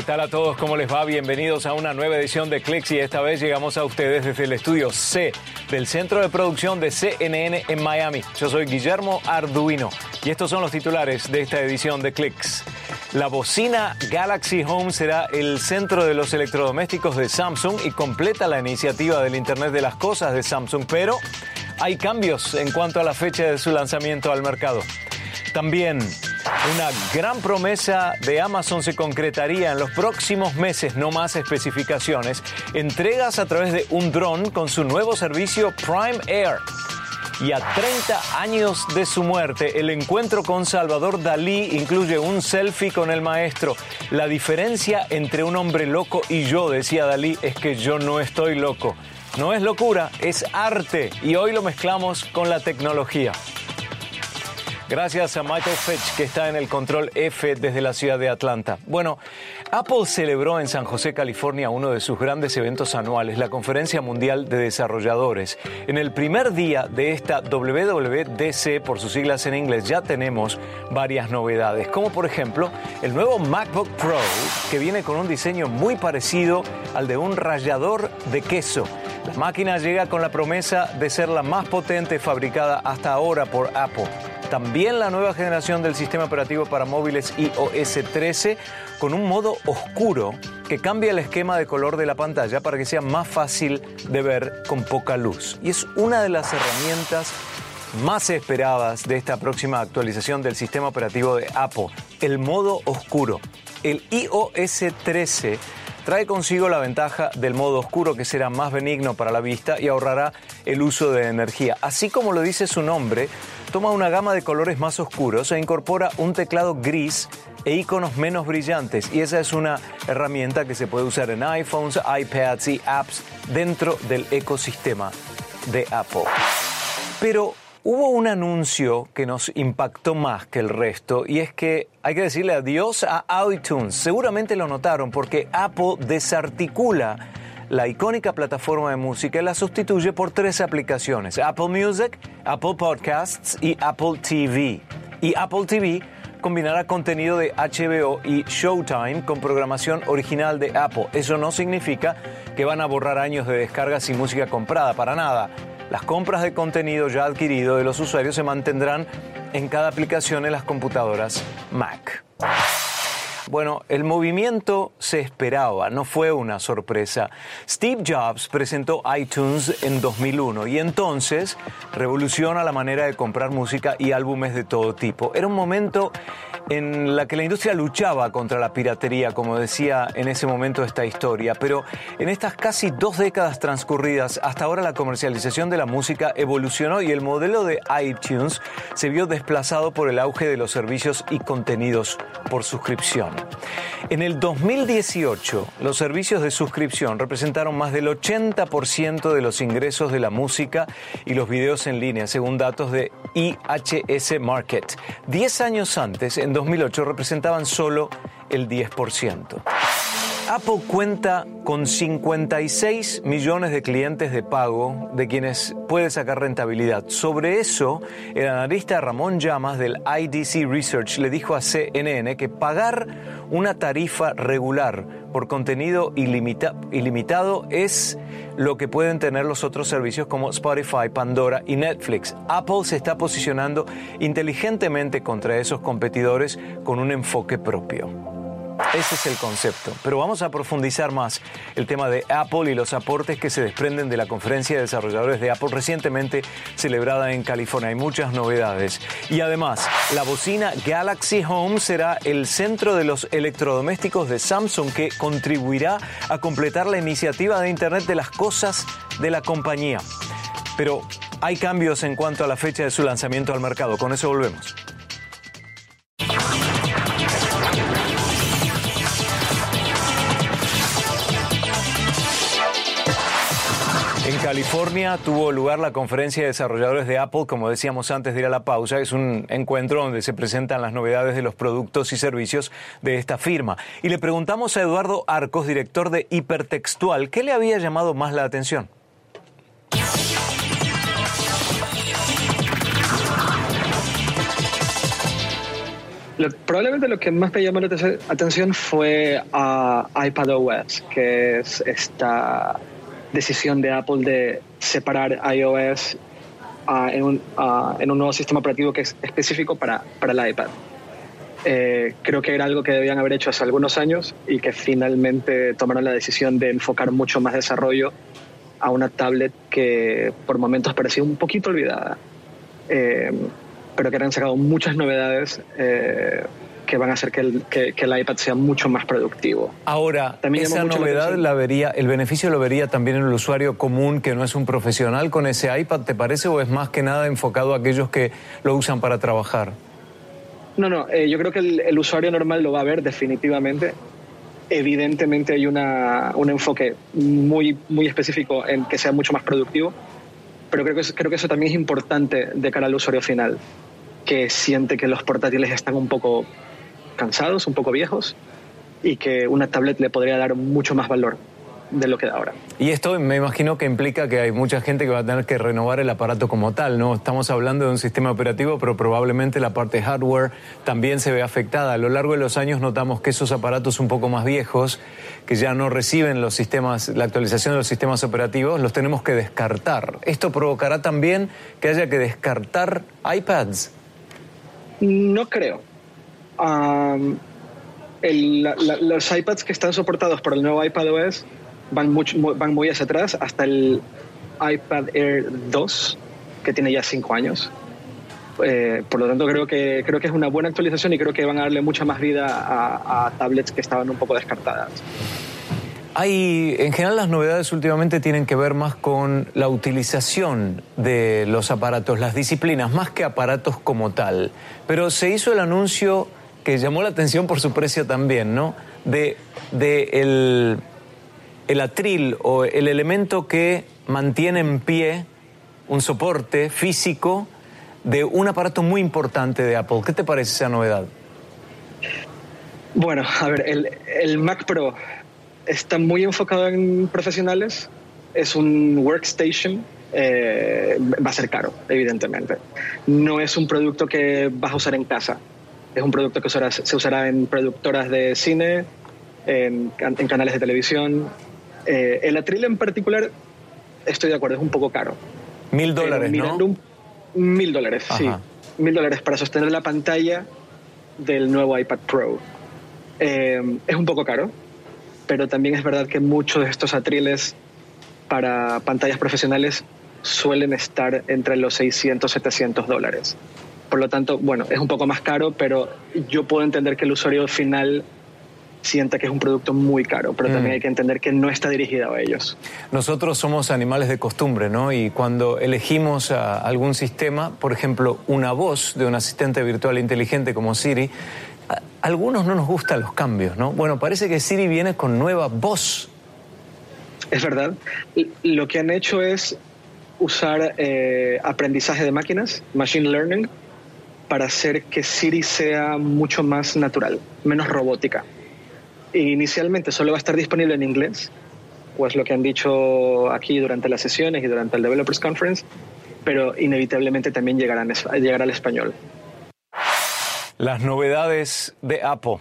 ¿Qué tal a todos? ¿Cómo les va? Bienvenidos a una nueva edición de Clicks y esta vez llegamos a ustedes desde el estudio C del Centro de Producción de CNN en Miami. Yo soy Guillermo Arduino y estos son los titulares de esta edición de Clicks. La bocina Galaxy Home será el centro de los electrodomésticos de Samsung y completa la iniciativa del Internet de las Cosas de Samsung, pero hay cambios en cuanto a la fecha de su lanzamiento al mercado. También una gran promesa de Amazon se concretaría en los próximos meses, no más especificaciones, entregas a través de un dron con su nuevo servicio Prime Air. Y a 30 años de su muerte, el encuentro con Salvador Dalí incluye un selfie con el maestro. La diferencia entre un hombre loco y yo, decía Dalí, es que yo no estoy loco. No es locura, es arte y hoy lo mezclamos con la tecnología. Gracias a Michael Fitch, que está en el control F desde la ciudad de Atlanta. Bueno, Apple celebró en San José, California, uno de sus grandes eventos anuales, la Conferencia Mundial de Desarrolladores. En el primer día de esta WWDC, por sus siglas en inglés, ya tenemos varias novedades, como por ejemplo el nuevo MacBook Pro, que viene con un diseño muy parecido al de un rallador de queso. La máquina llega con la promesa de ser la más potente fabricada hasta ahora por Apple. También la nueva generación del sistema operativo para móviles iOS 13 con un modo oscuro que cambia el esquema de color de la pantalla para que sea más fácil de ver con poca luz. Y es una de las herramientas más esperadas de esta próxima actualización del sistema operativo de Apple, el modo oscuro. El iOS 13 trae consigo la ventaja del modo oscuro que será más benigno para la vista y ahorrará el uso de energía. Así como lo dice su nombre, toma una gama de colores más oscuros e incorpora un teclado gris e iconos menos brillantes y esa es una herramienta que se puede usar en iPhones, iPads y apps dentro del ecosistema de Apple. Pero hubo un anuncio que nos impactó más que el resto y es que hay que decirle adiós a iTunes. Seguramente lo notaron porque Apple desarticula la icónica plataforma de música la sustituye por tres aplicaciones, Apple Music, Apple Podcasts y Apple TV. Y Apple TV combinará contenido de HBO y Showtime con programación original de Apple. Eso no significa que van a borrar años de descargas y música comprada, para nada. Las compras de contenido ya adquirido de los usuarios se mantendrán en cada aplicación en las computadoras Mac. Bueno, el movimiento se esperaba, no fue una sorpresa. Steve Jobs presentó iTunes en 2001 y entonces revoluciona la manera de comprar música y álbumes de todo tipo. Era un momento en la que la industria luchaba contra la piratería, como decía en ese momento esta historia, pero en estas casi dos décadas transcurridas, hasta ahora la comercialización de la música evolucionó y el modelo de iTunes se vio desplazado por el auge de los servicios y contenidos por suscripción. En el 2018, los servicios de suscripción representaron más del 80% de los ingresos de la música y los videos en línea, según datos de IHS Market. Diez años antes, en 2008, representaban solo el 10%. Apple cuenta con 56 millones de clientes de pago de quienes puede sacar rentabilidad. Sobre eso, el analista Ramón Llamas del IDC Research le dijo a CNN que pagar una tarifa regular por contenido ilimitado es lo que pueden tener los otros servicios como Spotify, Pandora y Netflix. Apple se está posicionando inteligentemente contra esos competidores con un enfoque propio. Ese es el concepto. Pero vamos a profundizar más el tema de Apple y los aportes que se desprenden de la conferencia de desarrolladores de Apple recientemente celebrada en California. Hay muchas novedades. Y además, la bocina Galaxy Home será el centro de los electrodomésticos de Samsung que contribuirá a completar la iniciativa de Internet de las Cosas de la compañía. Pero hay cambios en cuanto a la fecha de su lanzamiento al mercado. Con eso volvemos. California tuvo lugar la conferencia de desarrolladores de Apple, como decíamos antes de ir a la pausa, es un encuentro donde se presentan las novedades de los productos y servicios de esta firma. Y le preguntamos a Eduardo Arcos, director de Hipertextual, ¿qué le había llamado más la atención? probablemente lo que más me llamó la atención fue a iPadOS, que es esta decisión de Apple de separar iOS en, un, en, un, nuevo sistema operativo que es específico para, para el iPad. Eh, creo que era algo que debían haber hecho hace algunos años y que finalmente tomaron la decisión de enfocar mucho más desarrollo a una tablet que por momentos parecía un poquito olvidada. Eh, pero que han sacado muchas novedades eh, que van a hacer que el, que, el, iPad sea mucho más productivo. Ahora, también esa novedad la, vería, el beneficio lo vería también en el usuario común que no es un profesional con ese iPad, ¿te parece? ¿O es más que nada enfocado a aquellos que lo usan para trabajar? No, no, eh, yo creo que el, usuario normal lo va a ver definitivamente. Evidentemente hay una, un enfoque muy, muy específico en que sea mucho más productivo, pero creo que, creo que eso también es importante de cara al usuario final que siente que los portátiles están un poco cansados, un poco viejos, y que una tablet le podría dar mucho más valor de lo que da ahora. Y esto me imagino que implica que hay mucha gente que va a tener que renovar el aparato como tal, ¿no? Estamos hablando de un sistema operativo, pero probablemente la parte hardware también se ve afectada. A lo largo de los años notamos que esos aparatos un poco más viejos, que ya no reciben los sistemas, la actualización de los sistemas operativos, los tenemos que descartar. ¿Esto provocará también que haya que descartar iPads? No creo. Los iPads que están soportados por el nuevo iPadOS van, van muy hacia atrás hasta el iPad Air 2, que tiene ya cinco años. Eh, por lo tanto, creo que, creo que es una buena actualización y creo que van a darle mucha más vida a tablets que estaban un poco descartadas. Hay, en general las novedades últimamente tienen que ver más con la utilización de los aparatos, las disciplinas, más que aparatos como tal. Pero se hizo el anuncio que llamó la atención por su precio también, ¿no? De, el, el atril o el elemento que mantiene en pie un soporte físico de un aparato muy importante de Apple. ¿Qué te parece esa novedad? Bueno, a ver, el, el Mac Pro está muy enfocado en profesionales, es un workstation, eh, va a ser caro, evidentemente. No es un producto que vas a usar en casa, es un producto que se usará en productoras de cine, en, canales de televisión. Eh, el atril en particular, estoy de acuerdo, es un poco caro. Mil dólares, ¿no? mil dólares, sí. Mil dólares para sostener la pantalla del nuevo iPad Pro. Eh, es un poco caro, pero también es verdad que muchos de estos atriles para pantallas profesionales suelen estar entre los 600 700 dólares. Por lo tanto, bueno, es un poco más caro, pero yo puedo entender que el usuario final sienta que es un producto muy caro, pero también mm. hay que entender que no está dirigido a ellos. Nosotros somos animales de costumbre, ¿no? Y cuando elegimos algún sistema, por ejemplo, una voz de un asistente virtual inteligente como Siri, algunos no nos gustan los cambios, ¿no? Bueno, parece que Siri viene con nueva voz. Es verdad. Lo que han hecho es usar eh, aprendizaje de máquinas, machine learning, para hacer que Siri sea mucho más natural, menos robótica. Inicialmente solo va a estar disponible en inglés, o es lo que han dicho aquí durante las sesiones y durante el Developers Conference, pero inevitablemente también llegarán, llegará al español las novedades de Apple.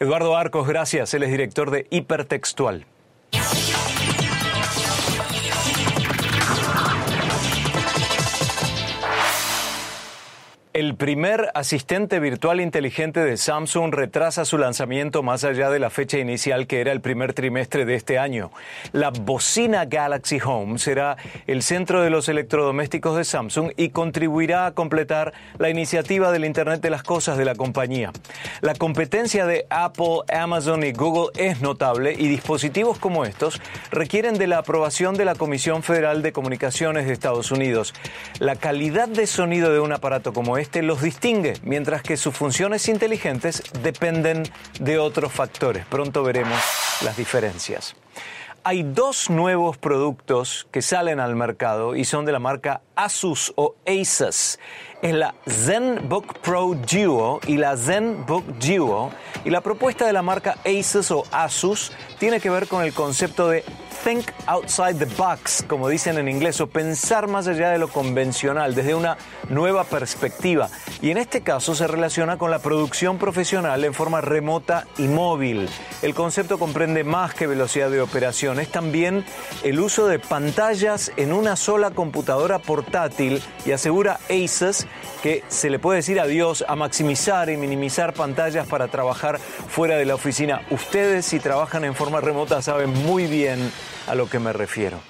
Eduardo Arcos, gracias. Él es director de Hipertextual. El primer asistente virtual inteligente de Samsung retrasa su lanzamiento más allá de la fecha inicial que era el primer trimestre de este año. La bocina Galaxy Home será el centro de los electrodomésticos de Samsung y contribuirá a completar la iniciativa del Internet de las Cosas de la compañía. La competencia de Apple, Amazon y Google es notable y dispositivos como estos requieren de la aprobación de la Comisión Federal de Comunicaciones de Estados Unidos. La calidad de sonido de un aparato como este los distingue, mientras que sus funciones inteligentes dependen de otros factores. Pronto veremos las diferencias. Hay dos nuevos productos que salen al mercado y son de la marca Asus o Asus. Es la ZenBook Pro Duo y la ZenBook Duo. Y la propuesta de la marca Asus o Asus tiene que ver con el concepto de think outside the box, como dicen en inglés, o pensar más allá de lo convencional, desde una nueva perspectiva. Y en este caso se relaciona con la producción profesional en forma remota y móvil. El concepto comprende más que velocidad de operación, es también el uso de pantallas en una sola computadora portátil y asegura ACES que se le puede decir adiós a maximizar y minimizar pantallas para trabajar fuera de la oficina. Ustedes si trabajan en forma remota saben muy bien a lo que me refiero.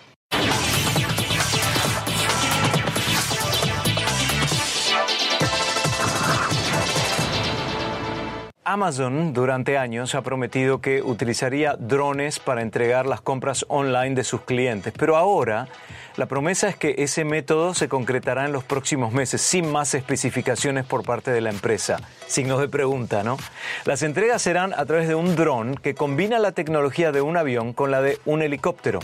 Amazon durante años ha prometido que utilizaría drones para entregar las compras online de sus clientes, pero ahora la promesa es que ese método se concretará en los próximos meses, sin más especificaciones por parte de la empresa. Signos de pregunta, ¿no? Las entregas serán a través de un dron que combina la tecnología de un avión con la de un helicóptero.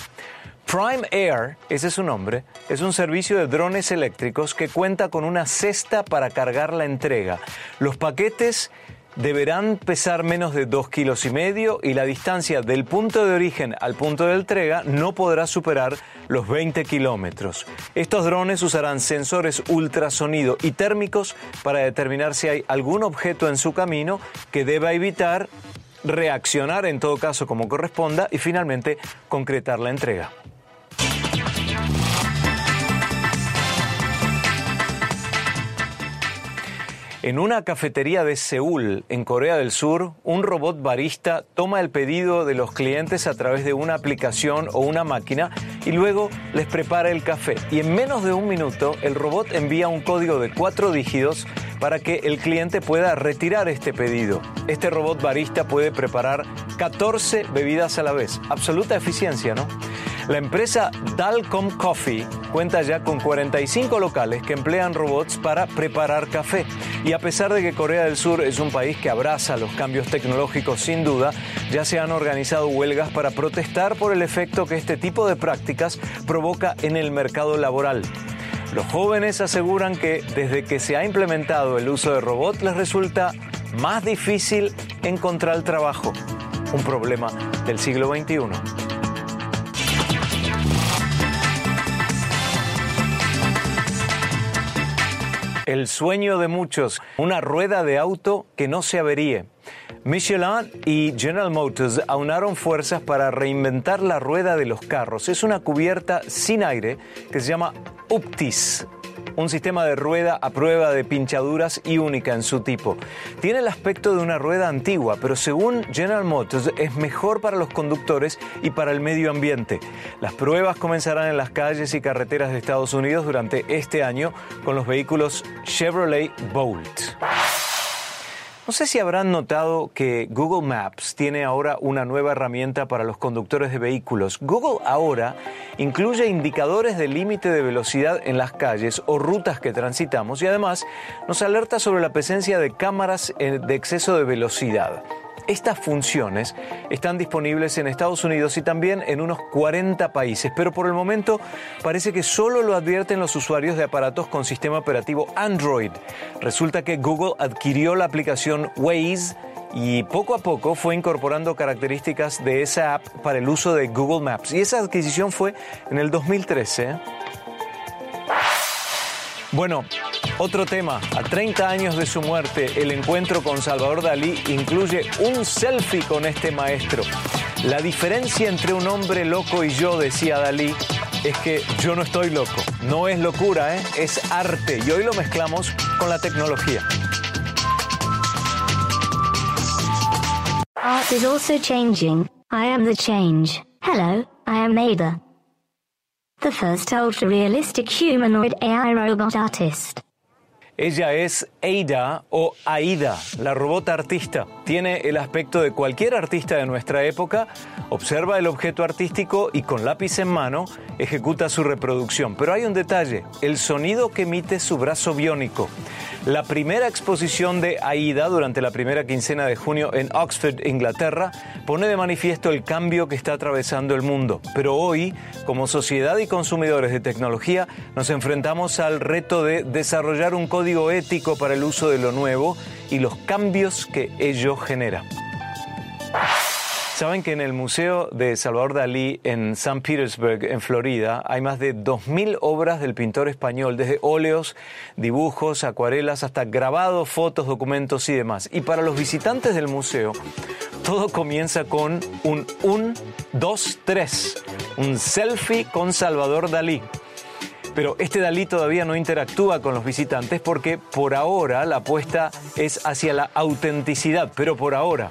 Prime Air, ese es su nombre, es un servicio de drones eléctricos que cuenta con una cesta para cargar la entrega. Los paquetes deberán pesar menos de 2 kilos y medio y la distancia del punto de origen al punto de entrega no podrá superar los 20 kilómetros. Estos drones usarán sensores ultrasonido y térmicos para determinar si hay algún objeto en su camino que deba evitar, reaccionar en todo caso como corresponda y finalmente concretar la entrega. En una cafetería de Seúl, en Corea del Sur, un robot barista toma el pedido de los clientes a través de una aplicación o una máquina y luego les prepara el café. Y en menos de un minuto, el robot envía un código de cuatro dígitos para que el cliente pueda retirar este pedido. Este robot barista puede preparar 14 bebidas a la vez. Absoluta eficiencia, ¿no? La empresa Dalcom Coffee cuenta ya con 45 locales que emplean robots para preparar café. Y a pesar de que Corea del Sur es un país que abraza los cambios tecnológicos sin duda, ya se han organizado huelgas para protestar por el efecto que este tipo de prácticas provoca en el mercado laboral. Los jóvenes aseguran que desde que se ha implementado el uso de robots les resulta más difícil encontrar trabajo, un problema del siglo XXI. El sueño de muchos, una rueda de auto que no se averíe. Michelin y General Motors aunaron fuerzas para reinventar la rueda de los carros. Es una cubierta sin aire que se llama Uptis un sistema de rueda a prueba de pinchaduras y única en su tipo. Tiene el aspecto de una rueda antigua, pero según General Motors es mejor para los conductores y para el medio ambiente. Las pruebas comenzarán en las calles y carreteras de Estados Unidos durante este año con los vehículos Chevrolet Bolt. No sé si habrán notado que Google Maps tiene ahora una nueva herramienta para los conductores de vehículos. Google ahora incluye indicadores de límite de velocidad en las calles o rutas que transitamos y además nos alerta sobre la presencia de cámaras eh, de exceso de velocidad. Estas funciones están disponibles en Estados Unidos y también en unos 40 países, pero por el momento parece que solo lo advierten los usuarios de aparatos con sistema operativo Android. Resulta que Google adquirió la aplicación Waze y poco a poco fue incorporando características de esa app para el uso de Google Maps. Y esa adquisición fue en el 2013. Bueno, otro tema, a 30 años de su muerte, el encuentro con Salvador Dalí incluye un selfie con este maestro. La diferencia entre un hombre loco y yo, decía Dalí, es que yo no estoy loco. No es locura, ¿eh? es arte. Y hoy lo mezclamos con la tecnología. Art is also changing. I am the change. Hello, I am Ada. The first ultra-realistic humanoid AI robot artist. Ella es Ada o Aida, la robot artista. Tiene el aspecto de cualquier artista de nuestra época, observa el objeto artístico y con lápiz en mano ejecuta su reproducción. Pero hay un detalle, el sonido que emite su brazo biónico. La primera exposición de AIDA durante la primera quincena de junio en Oxford, Inglaterra, pone de manifiesto el cambio que está atravesando el mundo. Pero hoy, como sociedad y consumidores de tecnología, nos enfrentamos al reto de desarrollar un código ético para el uso de lo nuevo y los cambios que ello genera. Saben que en el Museo de Salvador Dalí en St. Petersburg, en Florida, hay más de 2.000 obras del pintor español, desde óleos, dibujos, acuarelas, hasta grabados, fotos, documentos y demás. Y para los visitantes del museo, todo comienza con un 1, 2, 3, un selfie con Salvador Dalí. Pero este Dalí todavía no interactúa con los visitantes porque por ahora la apuesta es hacia la autenticidad, pero por ahora.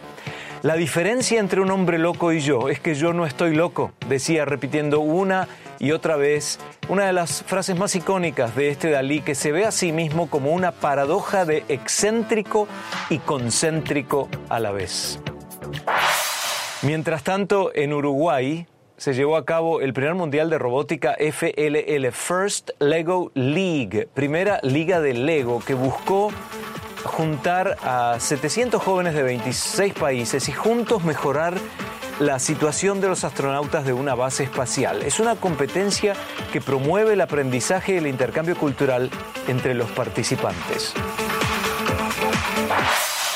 La diferencia entre un hombre loco y yo es que yo no estoy loco, decía repitiendo una y otra vez una de las frases más icónicas de este Dalí que se ve a sí mismo como una paradoja de excéntrico y concéntrico a la vez. Mientras tanto, en Uruguay se llevó a cabo el primer mundial de robótica FLL, First Lego League, primera liga de Lego que buscó juntar a 700 jóvenes de 26 países y juntos mejorar la situación de los astronautas de una base espacial. Es una competencia que promueve el aprendizaje y el intercambio cultural entre los participantes.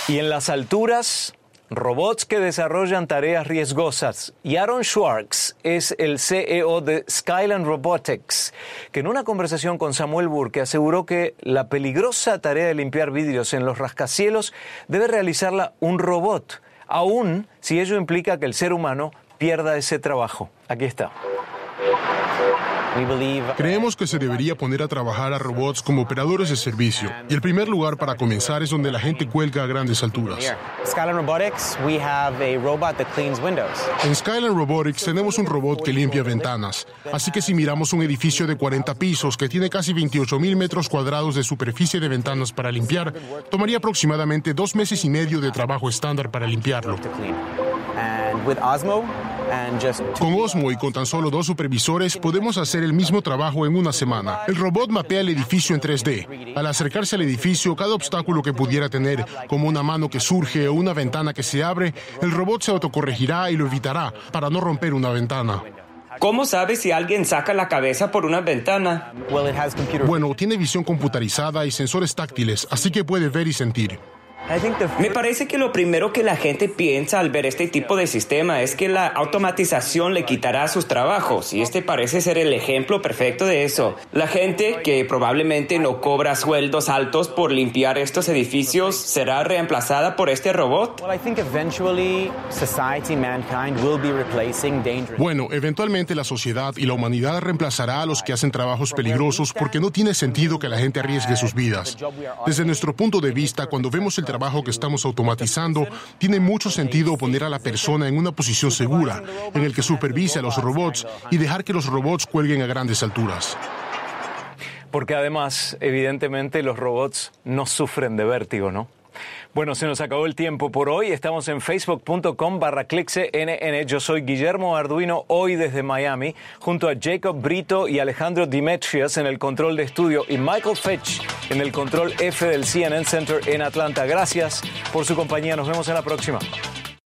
Y en las alturas, robots que desarrollan tareas riesgosas. Y Aaron Schwartz es el CEO de Skyland Robotics, que en una conversación con Samuel Burke aseguró que la peligrosa tarea de limpiar vidrios en los rascacielos debe realizarla un robot, aun si ello implica que el ser humano pierda ese trabajo. Aquí está. Creemos que se debería poner a trabajar a robots como operadores de servicio. Y el primer lugar para comenzar es donde la gente cuelga a grandes alturas. En Skyline Robotics tenemos un robot que limpia ventanas. Así que si miramos un edificio de 40 pisos que tiene casi 28 mil metros cuadrados de superficie de ventanas para limpiar, tomaría aproximadamente dos meses y medio de trabajo estándar para limpiarlo. Con Osmo y con tan solo dos supervisores podemos hacer el mismo trabajo en una semana. El robot mapea el edificio en 3D. Al acercarse al edificio, cada obstáculo que pudiera tener, como una mano que surge o una ventana que se abre, el robot se autocorregirá y lo evitará para no romper una ventana. ¿Cómo sabe si alguien saca la cabeza por una ventana? Bueno, tiene visión computarizada y sensores táctiles, así que puede ver y sentir. Me parece que lo primero que la gente piensa al ver este tipo de sistema es que la automatización le quitará sus trabajos y este parece ser el ejemplo perfecto de eso. La gente que probablemente no cobra sueldos altos por limpiar estos edificios será reemplazada por este robot. Bueno, eventualmente la sociedad y la humanidad reemplazará a los que hacen trabajos peligrosos porque no tiene sentido que la gente arriesgue sus vidas. Desde nuestro punto de vista, cuando vemos el trabajo que estamos automatizando, tiene mucho sentido poner a la persona en una posición segura, en el que supervise a los robots y dejar que los robots cuelguen a grandes alturas. Porque además, evidentemente, los robots no sufren de vértigo, ¿no? Bueno, se nos acabó el tiempo por hoy. Estamos en facebook.com barra clickcnn. Yo soy Guillermo Arduino, hoy desde Miami, junto a Jacob Brito y Alejandro Dimetrios en el control de estudio y Michael Fetch en el control F del CNN Center en Atlanta. Gracias por su compañía. Nos vemos en la próxima.